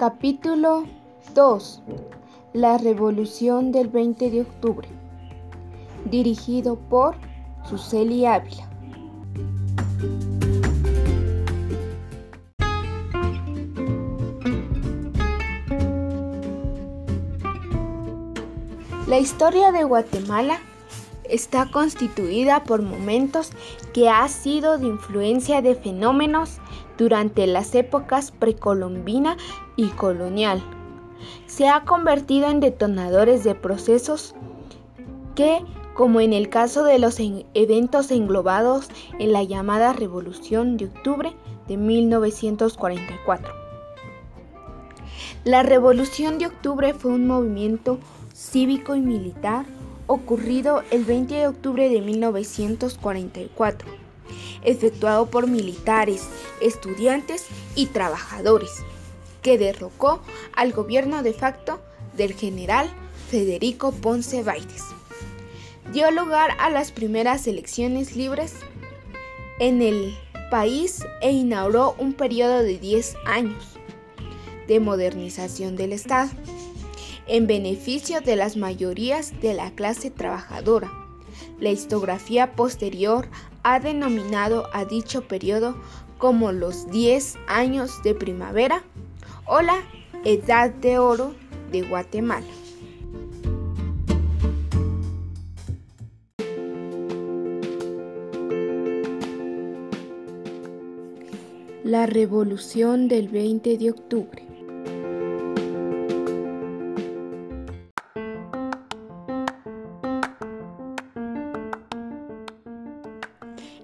Capítulo 2. La Revolución del 20 de octubre. Dirigido por Suseli Ávila. La historia de Guatemala está constituida por momentos que ha sido de influencia de fenómenos durante las épocas precolombina y colonial. Se ha convertido en detonadores de procesos que, como en el caso de los eventos englobados en la llamada Revolución de Octubre de 1944. La Revolución de Octubre fue un movimiento cívico y militar ocurrido el 20 de octubre de 1944, efectuado por militares, estudiantes y trabajadores, que derrocó al gobierno de facto del general Federico Ponce Baides. Dio lugar a las primeras elecciones libres en el país e inauguró un periodo de 10 años de modernización del Estado en beneficio de las mayorías de la clase trabajadora. La historiografía posterior ha denominado a dicho periodo como los 10 años de primavera o la Edad de Oro de Guatemala. La Revolución del 20 de octubre.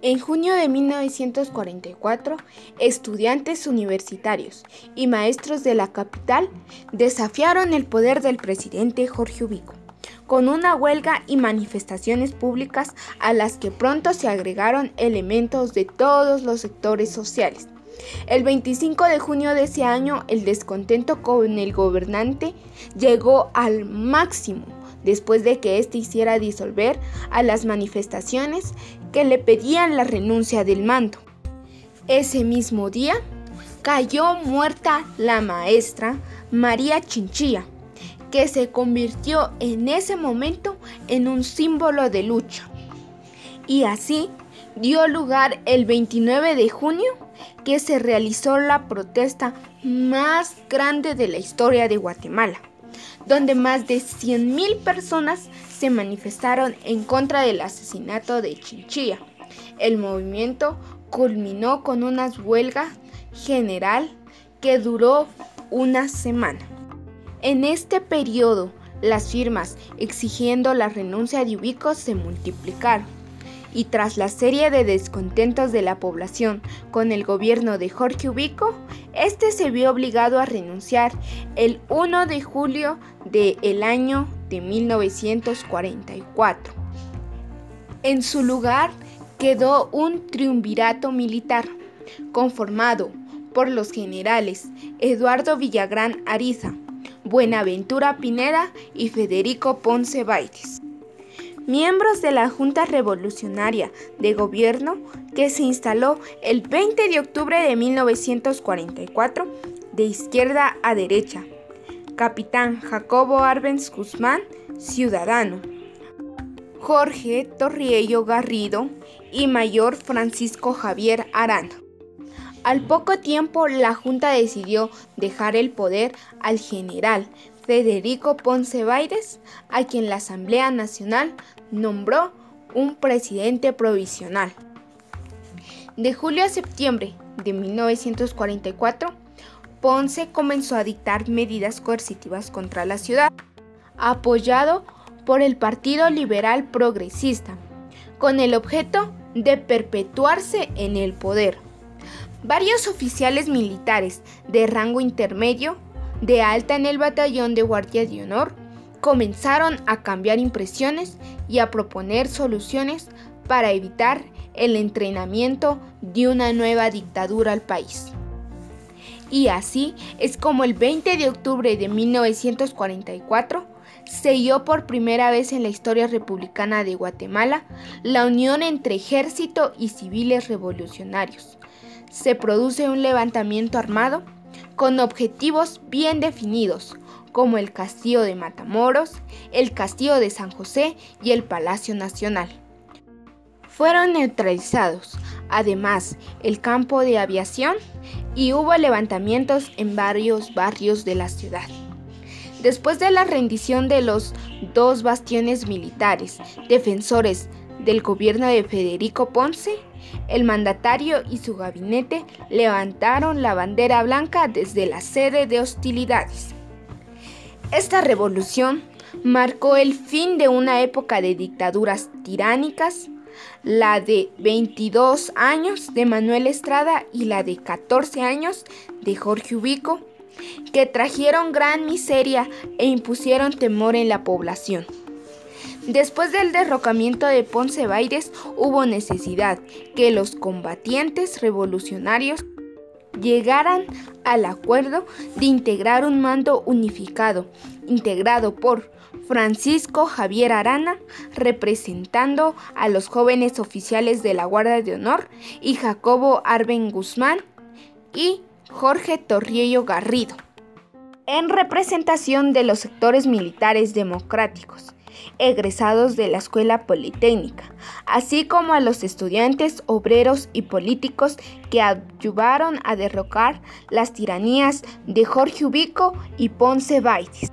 En junio de 1944, estudiantes universitarios y maestros de la capital desafiaron el poder del presidente Jorge Ubico con una huelga y manifestaciones públicas a las que pronto se agregaron elementos de todos los sectores sociales. El 25 de junio de ese año, el descontento con el gobernante llegó al máximo después de que éste hiciera disolver a las manifestaciones que le pedían la renuncia del mando. Ese mismo día cayó muerta la maestra María Chinchilla, que se convirtió en ese momento en un símbolo de lucha. Y así dio lugar el 29 de junio que se realizó la protesta más grande de la historia de Guatemala donde más de 100.000 personas se manifestaron en contra del asesinato de Chinchilla. El movimiento culminó con una huelga general que duró una semana. En este periodo, las firmas exigiendo la renuncia de Ubico se multiplicaron y tras la serie de descontentos de la población con el gobierno de Jorge Ubico, este se vio obligado a renunciar el 1 de julio del año de 1944. En su lugar quedó un triunvirato militar conformado por los generales Eduardo Villagrán Ariza, Buenaventura Pineda y Federico Ponce Baites miembros de la Junta Revolucionaria de Gobierno que se instaló el 20 de octubre de 1944 de izquierda a derecha. Capitán Jacobo Arbenz Guzmán, ciudadano. Jorge Torriello Garrido y Mayor Francisco Javier Arana. Al poco tiempo, la Junta decidió dejar el poder al general Federico Ponce Baires, a quien la Asamblea Nacional nombró un presidente provisional. De julio a septiembre de 1944, Ponce comenzó a dictar medidas coercitivas contra la ciudad, apoyado por el Partido Liberal Progresista, con el objeto de perpetuarse en el poder. Varios oficiales militares de rango intermedio de alta en el batallón de Guardia de Honor comenzaron a cambiar impresiones y a proponer soluciones para evitar el entrenamiento de una nueva dictadura al país. Y así es como el 20 de octubre de 1944 se dio por primera vez en la historia republicana de Guatemala la unión entre ejército y civiles revolucionarios. Se produce un levantamiento armado con objetivos bien definidos, como el Castillo de Matamoros, el Castillo de San José y el Palacio Nacional. Fueron neutralizados, además, el campo de aviación y hubo levantamientos en varios barrios de la ciudad. Después de la rendición de los dos bastiones militares defensores del gobierno de Federico Ponce, el mandatario y su gabinete levantaron la bandera blanca desde la sede de hostilidades. Esta revolución marcó el fin de una época de dictaduras tiránicas, la de 22 años de Manuel Estrada y la de 14 años de Jorge Ubico, que trajeron gran miseria e impusieron temor en la población. Después del derrocamiento de Ponce Baires hubo necesidad que los combatientes revolucionarios llegaran al acuerdo de integrar un mando unificado, integrado por Francisco Javier Arana, representando a los jóvenes oficiales de la Guardia de Honor, y Jacobo Arben Guzmán y Jorge Torriello Garrido, en representación de los sectores militares democráticos egresados de la Escuela Politécnica, así como a los estudiantes, obreros y políticos que ayudaron a derrocar las tiranías de Jorge Ubico y Ponce Baitis.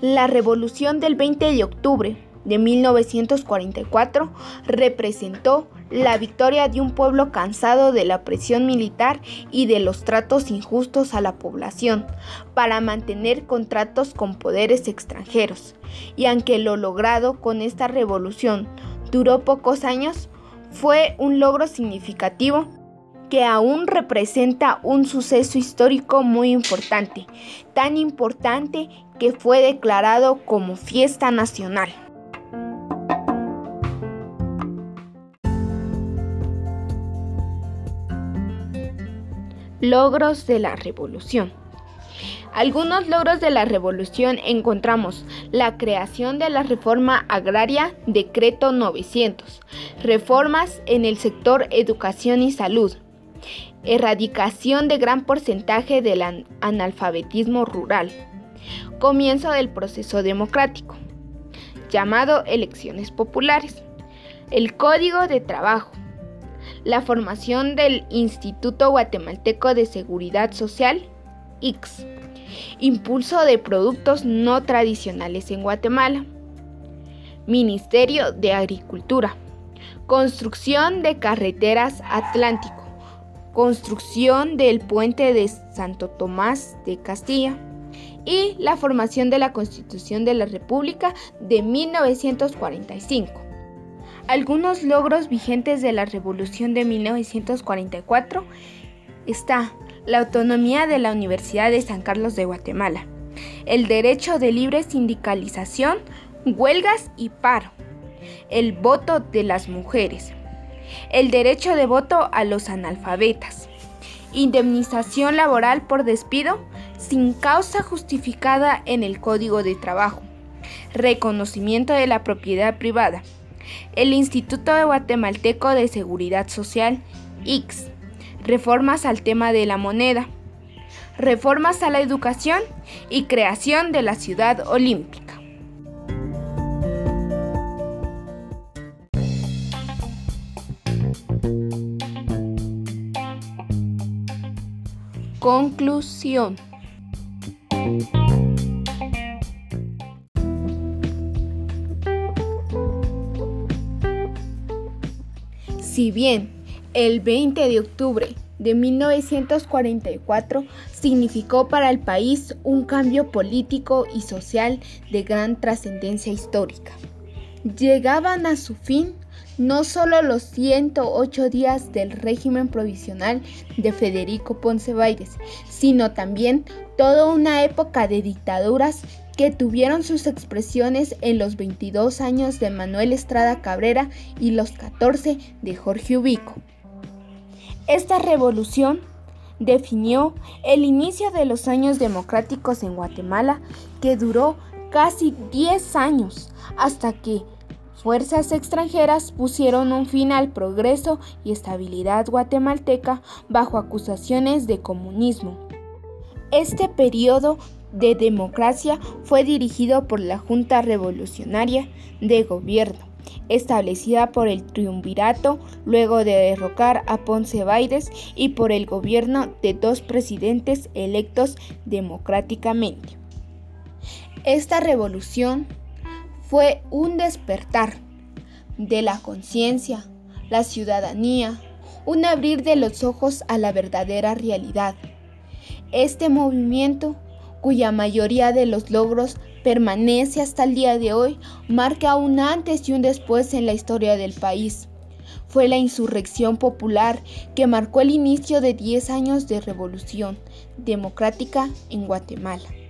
La revolución del 20 de octubre de 1944 representó la victoria de un pueblo cansado de la presión militar y de los tratos injustos a la población para mantener contratos con poderes extranjeros. Y aunque lo logrado con esta revolución duró pocos años, fue un logro significativo que aún representa un suceso histórico muy importante, tan importante que fue declarado como fiesta nacional. Logros de la Revolución. Algunos logros de la revolución encontramos la creación de la reforma agraria, decreto 900, reformas en el sector educación y salud, erradicación de gran porcentaje del analfabetismo rural, comienzo del proceso democrático, llamado elecciones populares, el código de trabajo, la formación del Instituto Guatemalteco de Seguridad Social, IX, impulso de productos no tradicionales en Guatemala, Ministerio de Agricultura, construcción de carreteras Atlántico, construcción del puente de Santo Tomás de Castilla y la formación de la Constitución de la República de 1945. Algunos logros vigentes de la Revolución de 1944 está la autonomía de la Universidad de San Carlos de Guatemala, el derecho de libre sindicalización, huelgas y paro, el voto de las mujeres, el derecho de voto a los analfabetas, indemnización laboral por despido sin causa justificada en el Código de Trabajo, reconocimiento de la propiedad privada, el Instituto Guatemalteco de Seguridad Social, IX, reformas al tema de la moneda, reformas a la educación y creación de la ciudad olímpica. Conclusión. Si bien el 20 de octubre de 1944 significó para el país un cambio político y social de gran trascendencia histórica. Llegaban a su fin no solo los 108 días del régimen provisional de Federico Ponce Baires, sino también toda una época de dictaduras que tuvieron sus expresiones en los 22 años de Manuel Estrada Cabrera y los 14 de Jorge Ubico. Esta revolución definió el inicio de los años democráticos en Guatemala que duró casi 10 años hasta que fuerzas extranjeras pusieron un fin al progreso y estabilidad guatemalteca bajo acusaciones de comunismo. Este periodo de democracia fue dirigido por la Junta Revolucionaria de Gobierno, establecida por el triunvirato luego de derrocar a Ponce Baides y por el gobierno de dos presidentes electos democráticamente. Esta revolución fue un despertar de la conciencia, la ciudadanía, un abrir de los ojos a la verdadera realidad. Este movimiento, cuya mayoría de los logros permanece hasta el día de hoy, marca un antes y un después en la historia del país. Fue la insurrección popular que marcó el inicio de 10 años de revolución democrática en Guatemala.